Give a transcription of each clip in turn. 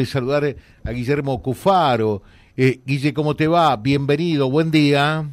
de saludar a Guillermo Cufaro. Eh, Guille, ¿cómo te va? Bienvenido, buen día.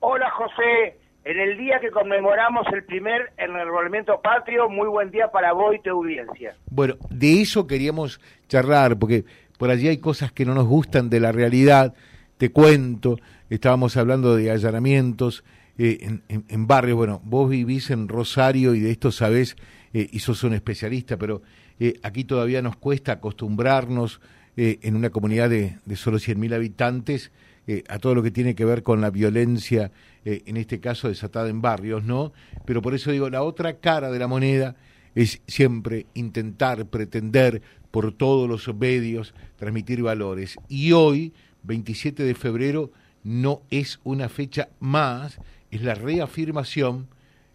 Hola José, en el día que conmemoramos el primer enrolamiento patrio, muy buen día para vos y tu audiencia. Bueno, de eso queríamos charlar, porque por allí hay cosas que no nos gustan de la realidad. Te cuento, estábamos hablando de allanamientos eh, en, en, barrios. Bueno, vos vivís en Rosario y de esto sabés, eh, y sos un especialista, pero eh, aquí todavía nos cuesta acostumbrarnos eh, en una comunidad de, de solo 100.000 habitantes eh, a todo lo que tiene que ver con la violencia, en este caso desatada en barrios, ¿no? Pero por eso digo, la otra cara de la moneda es siempre intentar, pretender por todos los medios transmitir valores. Y hoy, 27 de febrero, no es una fecha más, es la reafirmación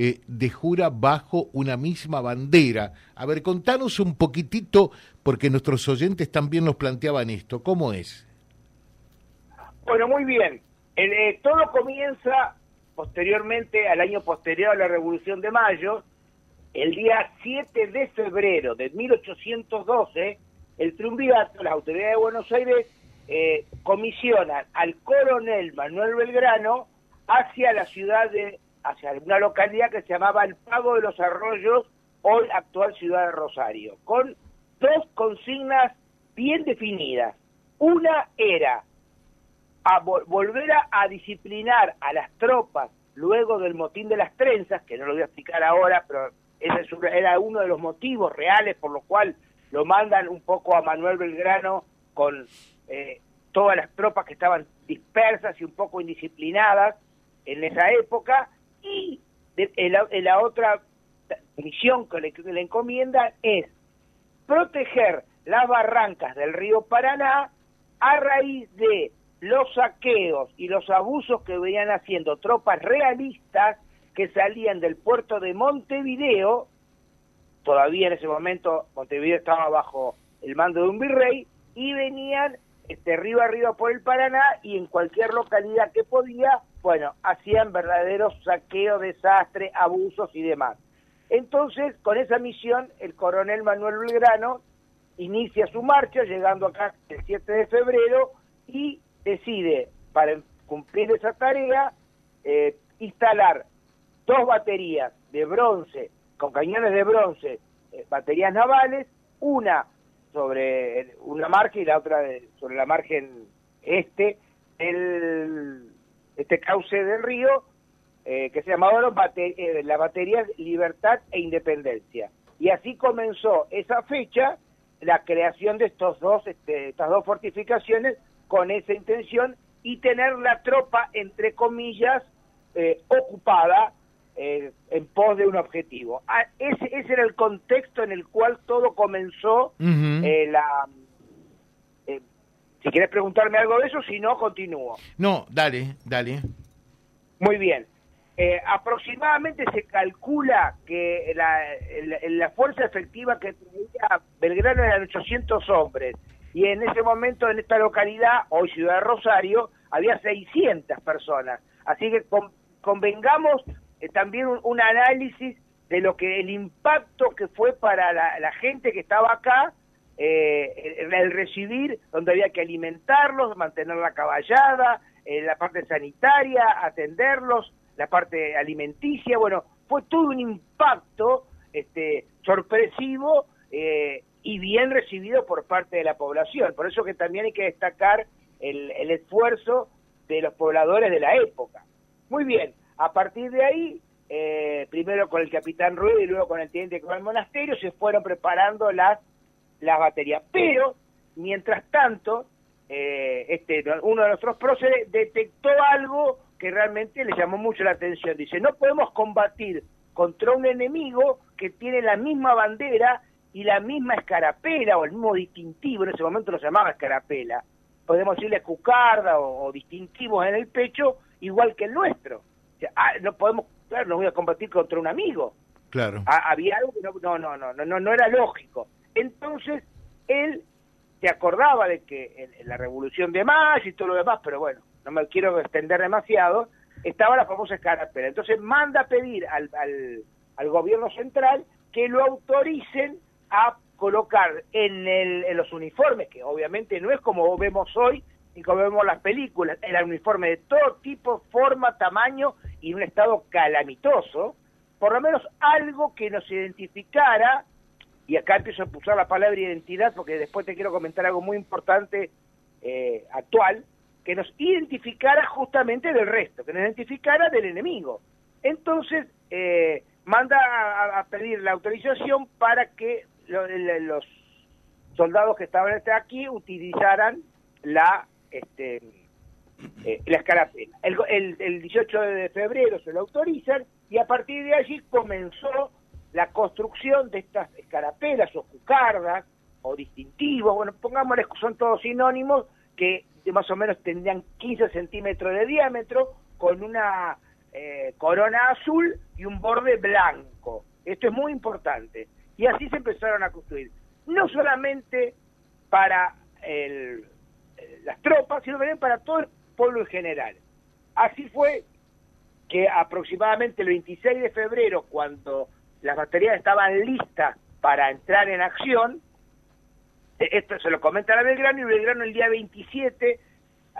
eh, de jura bajo una misma bandera. A ver, contanos un poquitito, porque nuestros oyentes también nos planteaban esto. ¿Cómo es? Bueno, muy bien. Eh, todo comienza posteriormente, al año posterior a la Revolución de Mayo, el día 7 de febrero de 1812, el triunvirato, las autoridades de Buenos Aires, eh, comisionan al coronel Manuel Belgrano hacia la ciudad de hacia una localidad que se llamaba El Pago de los Arroyos, hoy actual ciudad de Rosario, con dos consignas bien definidas. Una era a volver a, disciplinar a las tropas luego del motín de las trenzas, que no lo voy a explicar ahora, pero ese era uno de los motivos reales por los cuales lo mandan un poco a Manuel Belgrano con eh, todas las tropas que estaban dispersas y un poco indisciplinadas en esa época, y la, otra misión que le, que le encomiendan es proteger las barrancas del río Paraná a raíz de los saqueos y los abusos que venían haciendo tropas realistas que salían del puerto de Montevideo, todavía en ese momento Montevideo estaba bajo el mando de un virrey, y venían este, río arriba por el Paraná y en cualquier localidad que podía bueno, hacían verdaderos saqueos, desastres, abusos y demás. Entonces, con esa misión, el coronel Manuel Belgrano inicia su marcha, llegando acá el 7 de febrero, y decide, para cumplir esa tarea, eh, instalar dos baterías de bronce, con cañones de bronce, eh, baterías navales, una sobre una margen y la otra sobre la margen este del este cauce del río eh, que se llamaba eh, la batería Libertad e Independencia. Y así comenzó esa fecha la creación de estos dos, este, estas dos fortificaciones con esa intención y tener la tropa, entre comillas, eh, ocupada en pos de un objetivo. Ah, ese, ese, era el contexto en el cual todo comenzó la si quieres preguntarme algo de eso, si no, continúo. No, dale, dale. Muy bien. Eh, aproximadamente se calcula que la, fuerza efectiva que tenía Belgrano eran 800 hombres y en ese momento en esta localidad, hoy Ciudad de Rosario, había 600 personas. Así que convengamos eh, también un, análisis de lo que el impacto que fue para la gente que estaba acá eh, el, recibir, donde había que alimentarlos, mantener la caballada, eh, la parte sanitaria, atenderlos, la parte alimenticia, bueno, fue todo un impacto este, sorpresivo eh, y bien recibido por parte de la población. Por eso que también hay que destacar el, el esfuerzo de los pobladores de la época. Muy bien, a partir de ahí, eh, primero con el capitán Rueda y luego con el teniente del monasterio, se fueron preparando las las baterías. Pero, mientras tanto, eh, este, uno de nuestros próceres detectó algo que realmente le llamó mucho la atención. Dice, no podemos combatir contra un enemigo que tiene la misma bandera y la misma escarapela o el mismo distintivo, en ese momento lo llamaba escarapela, podemos decirle cucarda o, distintivos en el pecho, igual que el nuestro. Ah, no podemos, claro, no voy a combatir contra un amigo. Claro. Ah, había algo que no, no, no, no, no, no era lógico. Entonces, él se acordaba de que en, la Revolución de Mayo y todo lo demás, pero bueno, no me quiero extender demasiado, estaba la famosa escarapela. Entonces manda a pedir al, al, gobierno central que lo autoricen a colocar en, el, en los uniformes, que obviamente no es como vemos hoy y como vemos las películas, era un uniforme de todo tipo, forma, tamaño y un estado calamitoso, por lo menos algo que nos identificara, y acá empiezo a usar la palabra identidad porque después te quiero comentar algo muy importante eh, actual, que nos identificara justamente del resto, que nos identificara del enemigo. Entonces, eh, manda a, pedir la autorización para que los soldados que estaban aquí utilizaran la este, eh, la escarapela. El, el, 18 de febrero se lo autorizan y a partir de allí comenzó la construcción de estas escarapelas o cucardas o distintivos, bueno, pongámosles que son todos sinónimos, que más o menos tendrían 15 centímetros de diámetro, con una eh, corona azul y un borde blanco. Esto es muy importante. Y así se empezaron a construir. No solamente para el, eh, las tropas, sino también para todo el pueblo en general. Así fue que aproximadamente el 26 de febrero, cuando las baterías estaban listas para entrar en acción, eh, esto se lo comenta a Belgrano y Belgrano el día 27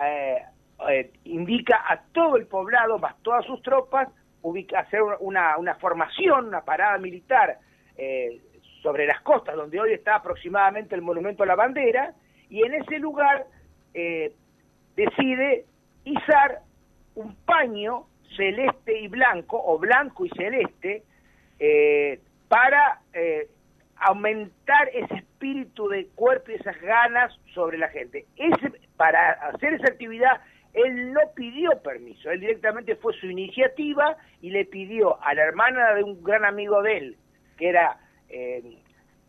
eh, eh, indica a todo el poblado, más todas sus tropas, ubica, hacer una, una formación, una parada militar eh, sobre las costas, donde hoy está aproximadamente el monumento a la bandera, y en ese lugar eh, decide izar un paño celeste y blanco, o blanco y celeste, para aumentar ese espíritu de cuerpo y esas ganas sobre la gente. Ese, para hacer esa actividad él no pidió permiso, él directamente fue su iniciativa y le pidió a la hermana de un gran amigo de él, que era eh,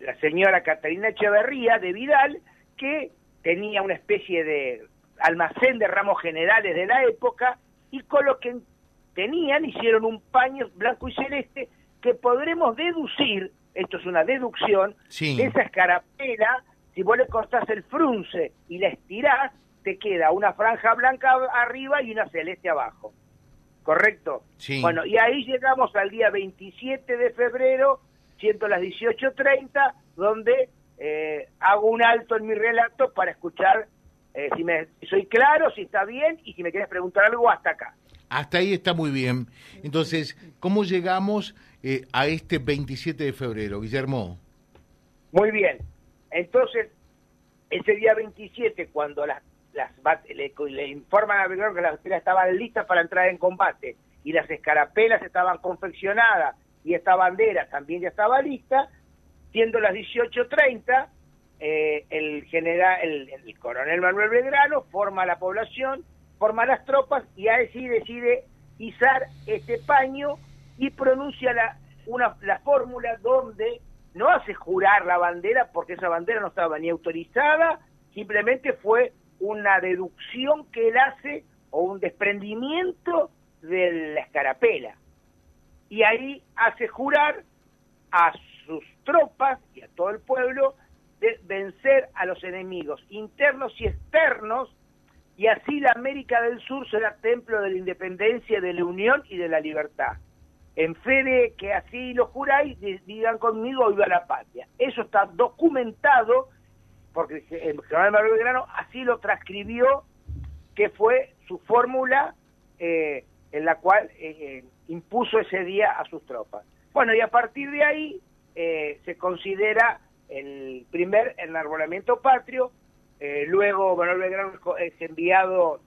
la señora Catalina Echeverría de Vidal, que tenía una especie de almacén de ramos generales de la época y con lo que tenían hicieron un paño blanco y celeste que podremos deducir, esto es una deducción, de esa escarapela, si vos le cortás el frunce y la estirás, te queda una franja blanca arriba y una celeste abajo. ¿Correcto? Sí. Bueno, y ahí llegamos al día 27 de febrero, siendo las 18.30, donde eh, hago un alto en mi relato para escuchar eh, si, me, soy claro, si está bien y si me quieres preguntar algo hasta acá. Hasta ahí está muy bien. Entonces, ¿cómo llegamos eh, a este 27 de febrero, Guillermo? Muy bien. Entonces, ese día 27, cuando las las le, le informan a Belgrano que las baterías estaban listas para entrar en combate y las escarapelas estaban confeccionadas y esta bandera también ya estaba lista, siendo las 18.30, eh, el general, el, coronel Manuel Belgrano forma la población, forma las tropas y así decide izar este paño y pronuncia la, una, la fórmula donde no hace jurar la bandera porque esa bandera no estaba ni autorizada, simplemente fue una deducción que él hace o un desprendimiento de la escarapela. Y ahí hace jurar a sus tropas y a todo el pueblo de vencer a los enemigos internos y externos, y así la América del Sur será templo de la independencia, de la unión y de la libertad. En fe de que así lo juráis, digan conmigo, viva la patria. Eso está documentado porque el general Manuel Belgrano así lo transcribió, que fue su fórmula eh, en la cual eh, eh, impuso ese día a sus tropas. Bueno, y a partir de ahí se considera el primer enarbolamiento patrio, luego Manuel Belgrano es enviado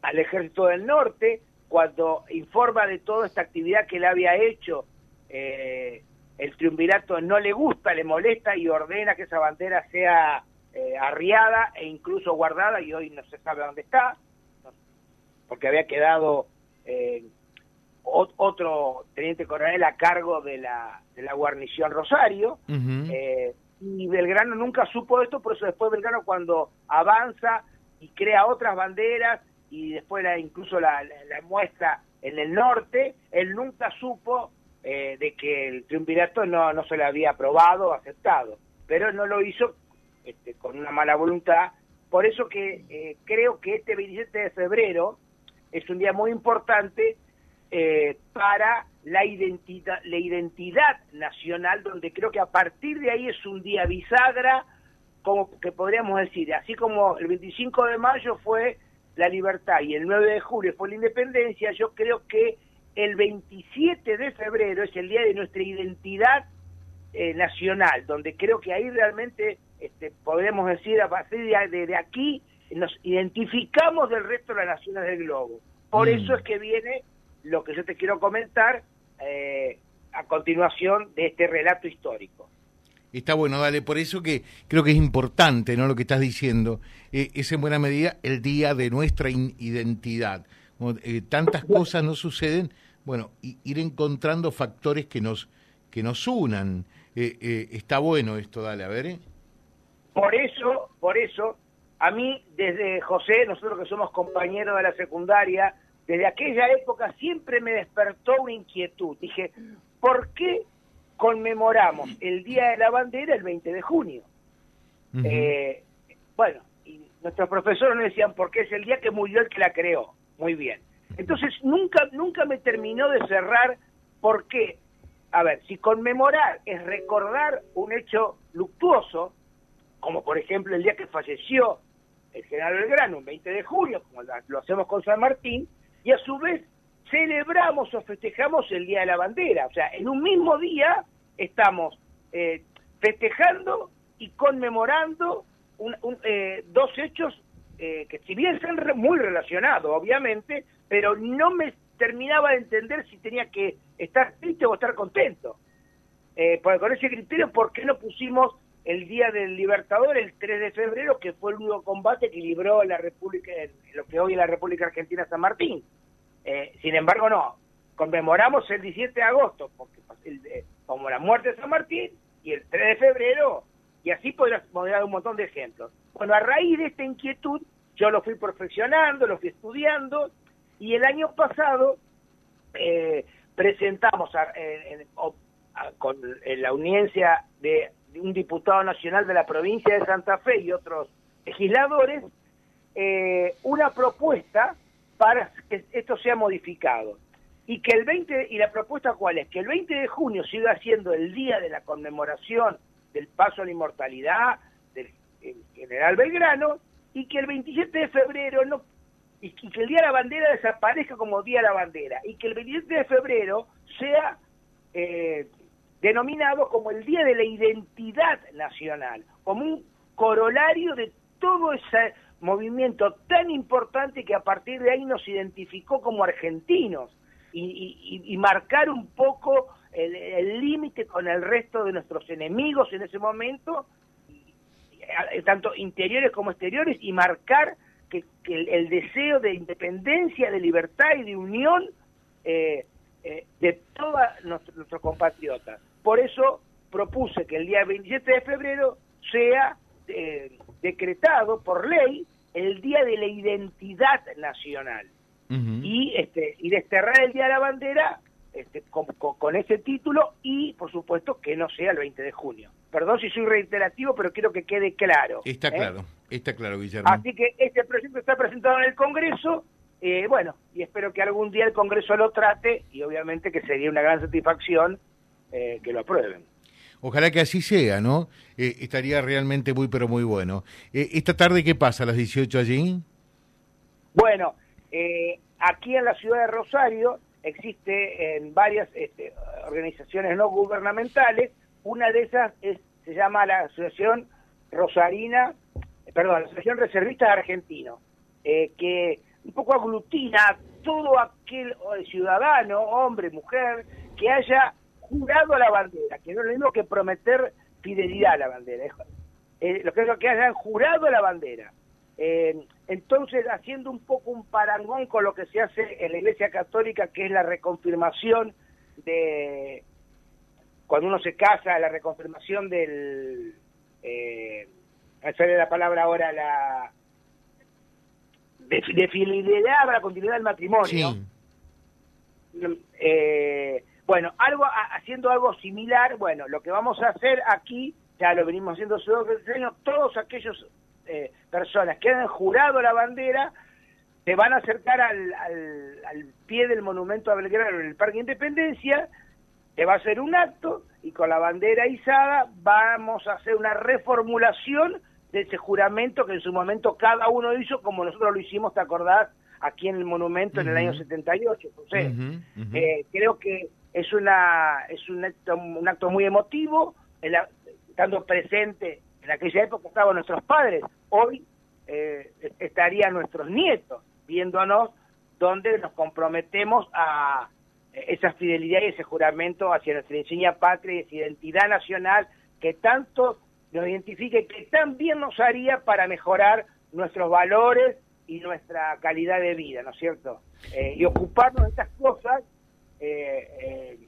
al ejército del norte, cuando informa de toda esta actividad que él había hecho, el triunvirato no le gusta, le molesta y ordena que esa bandera sea eh, arriada e incluso guardada y hoy no se sabe dónde está, porque había quedado eh, otro teniente coronel a cargo de la, de la guarnición Rosario, eh, y Belgrano nunca supo esto, por eso después Belgrano cuando avanza y crea otras banderas y después la, incluso la, la, muestra en el norte, él nunca supo de que el triunvirato no, no se le había aprobado o aceptado, pero no lo hizo este, con una mala voluntad. Por eso que eh, creo que este 27 de febrero es un día muy importante eh, para la identidad, la identidad nacional, donde creo que a partir de ahí es un día bisagra, como que podríamos decir, así como el 25 de mayo fue la libertad y el 9 de julio fue la independencia, yo creo que el 27 de febrero es el día de nuestra identidad eh, nacional, donde creo que ahí realmente este, podemos decir a partir de, de, aquí nos identificamos del resto de las naciones del globo. Por mm. eso es que viene lo que yo te quiero comentar eh, a continuación de este relato histórico. Está bueno, dale, por eso que creo que es importante, ¿no? Lo que estás diciendo, eh, es en buena medida el día de nuestra identidad. Eh, tantas cosas no suceden, bueno, ir encontrando factores que nos que nos unan. está bueno esto, dale, a ver. Por eso, por eso, a mí desde José, nosotros que somos compañeros de la secundaria, desde aquella época siempre me despertó una inquietud. Dije, ¿por qué conmemoramos el Día de la Bandera el 20 de junio? Eh, bueno, y nuestros profesores nos decían, porque es el día que murió el que la creó. Muy bien. Entonces, nunca, nunca me terminó de cerrar por qué. A ver, si conmemorar es recordar un hecho luctuoso, como por ejemplo el día que falleció el general Belgrano, un 20 de junio, como lo hacemos con San Martín, y a su vez celebramos o festejamos el Día de la Bandera. O sea, en un mismo día estamos eh, festejando y conmemorando eh, dos hechos eh, que si bien son muy relacionados, obviamente, pero no me terminaba de entender si tenía que estar triste o estar contento. porque con ese criterio, ¿por qué no pusimos el Día del Libertador, el 3 de febrero, que fue el único combate que libró la República, lo que hoy es la República Argentina San Martín. Eh, sin embargo, no, conmemoramos el 17 de agosto, porque como la muerte de San Martín, y el 3 de febrero, y así podríamos dar un montón de ejemplos. Bueno, a raíz de esta inquietud, yo lo fui perfeccionando, lo fui estudiando, y el año pasado eh, presentamos con la audiencia de un diputado nacional de la provincia de Santa Fe y otros legisladores eh, una propuesta para que esto sea modificado. Y que el 20 y la propuesta cuál es que el 20 de junio siga siendo el día de la conmemoración del paso a la inmortalidad del general Belgrano y que el 27 de febrero no y que el día de la bandera desaparezca como día de la bandera y que el 27 de febrero sea eh, denominado como el Día de la Identidad Nacional, como un corolario de todo ese movimiento tan importante que a partir de ahí nos identificó como argentinos y, marcar un poco el límite con el resto de nuestros enemigos en ese momento, tanto interiores como exteriores, y marcar que, el, deseo de independencia, de libertad y de unión eh, eh, de todos nuestros compatriotas. Por eso propuse que el día 27 de febrero sea eh, decretado por ley el Día de la Identidad Nacional. y este y desterrar el Día de la Bandera este, con, ese título y, por supuesto, que no sea el 20 de junio. Perdón si soy reiterativo, pero quiero que quede claro. Está ¿eh? claro, está claro, Guillermo. Así que este proyecto está presentado en el Congreso, eh, bueno, y espero que algún día el Congreso lo trate y obviamente que sería una gran satisfacción eh, que lo aprueben. Ojalá que así sea, ¿no? Eh, estaría realmente muy, pero muy bueno. Eh, ¿Esta tarde qué pasa a las 18 allí? Bueno, aquí en la ciudad de Rosario existen varias este, organizaciones no gubernamentales. Una de esas es, se llama la Asociación Rosarina, perdón, la Asociación Reservista Argentino, que un poco aglutina todo aquel ciudadano, hombre, mujer, que haya jurado a la bandera, que no es lo mismo que prometer fidelidad a la bandera, eh, lo que es lo que hayan jurado a la bandera. Eh, entonces, haciendo un poco un parangón con lo que se hace en la Iglesia Católica, que es la reconfirmación de, cuando uno se casa, la reconfirmación del, eh, sale la palabra ahora, la de, fidelidad a la continuidad del matrimonio. Eh, bueno, algo haciendo algo similar, bueno, lo que vamos a hacer aquí, ya lo venimos haciendo hace dos años, todos aquellos eh, personas que han jurado la bandera se van a acercar al, al, pie del monumento a Belgrano en el Parque Independencia, se va a hacer un acto y con la bandera izada vamos a hacer una reformulación de ese juramento que en su momento cada uno hizo como nosotros lo hicimos, ¿te acordás? Aquí en el monumento en el año 78. Entonces, eh, creo que es una es un acto, un acto muy emotivo, estando presente en aquella época estaban nuestros padres, hoy eh, estarían nuestros nietos viéndonos donde nos comprometemos a esa fidelidad y ese juramento hacia nuestra enseña patria y esa identidad nacional que tanto nos identifica y que también nos haría para mejorar nuestros valores y nuestra calidad de vida, ¿no es cierto? Eh, y ocuparnos de estas cosas eh, eh,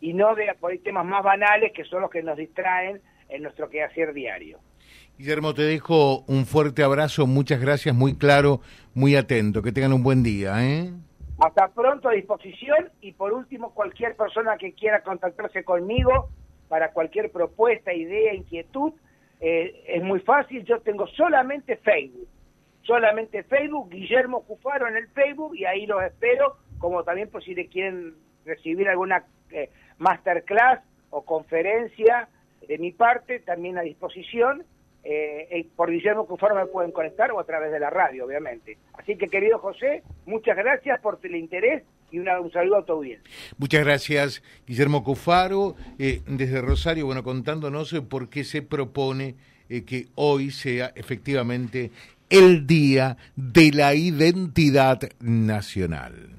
y no de por temas más banales que son los que nos distraen en nuestro quehacer diario. Guillermo, te dejo un fuerte abrazo, muchas gracias, muy claro, muy atento, que tengan un buen día. ¿eh? Hasta pronto a disposición y por último cualquier persona que quiera contactarse conmigo para cualquier propuesta, idea, inquietud, eh, es muy fácil, yo tengo solamente Facebook, solamente Facebook, Guillermo Cufaro en el Facebook y ahí los espero, como también por si le quieren recibir alguna eh, masterclass o conferencia de mi parte, también a disposición. Eh, eh, por Guillermo Cufaro me pueden conectar o a través de la radio, obviamente. Así que, querido José, muchas gracias por el interés y un saludo a tu audiencia. Muchas gracias, Guillermo Cufaro, desde Rosario, bueno, contándonos por qué se propone que hoy sea efectivamente el Día de la Identidad Nacional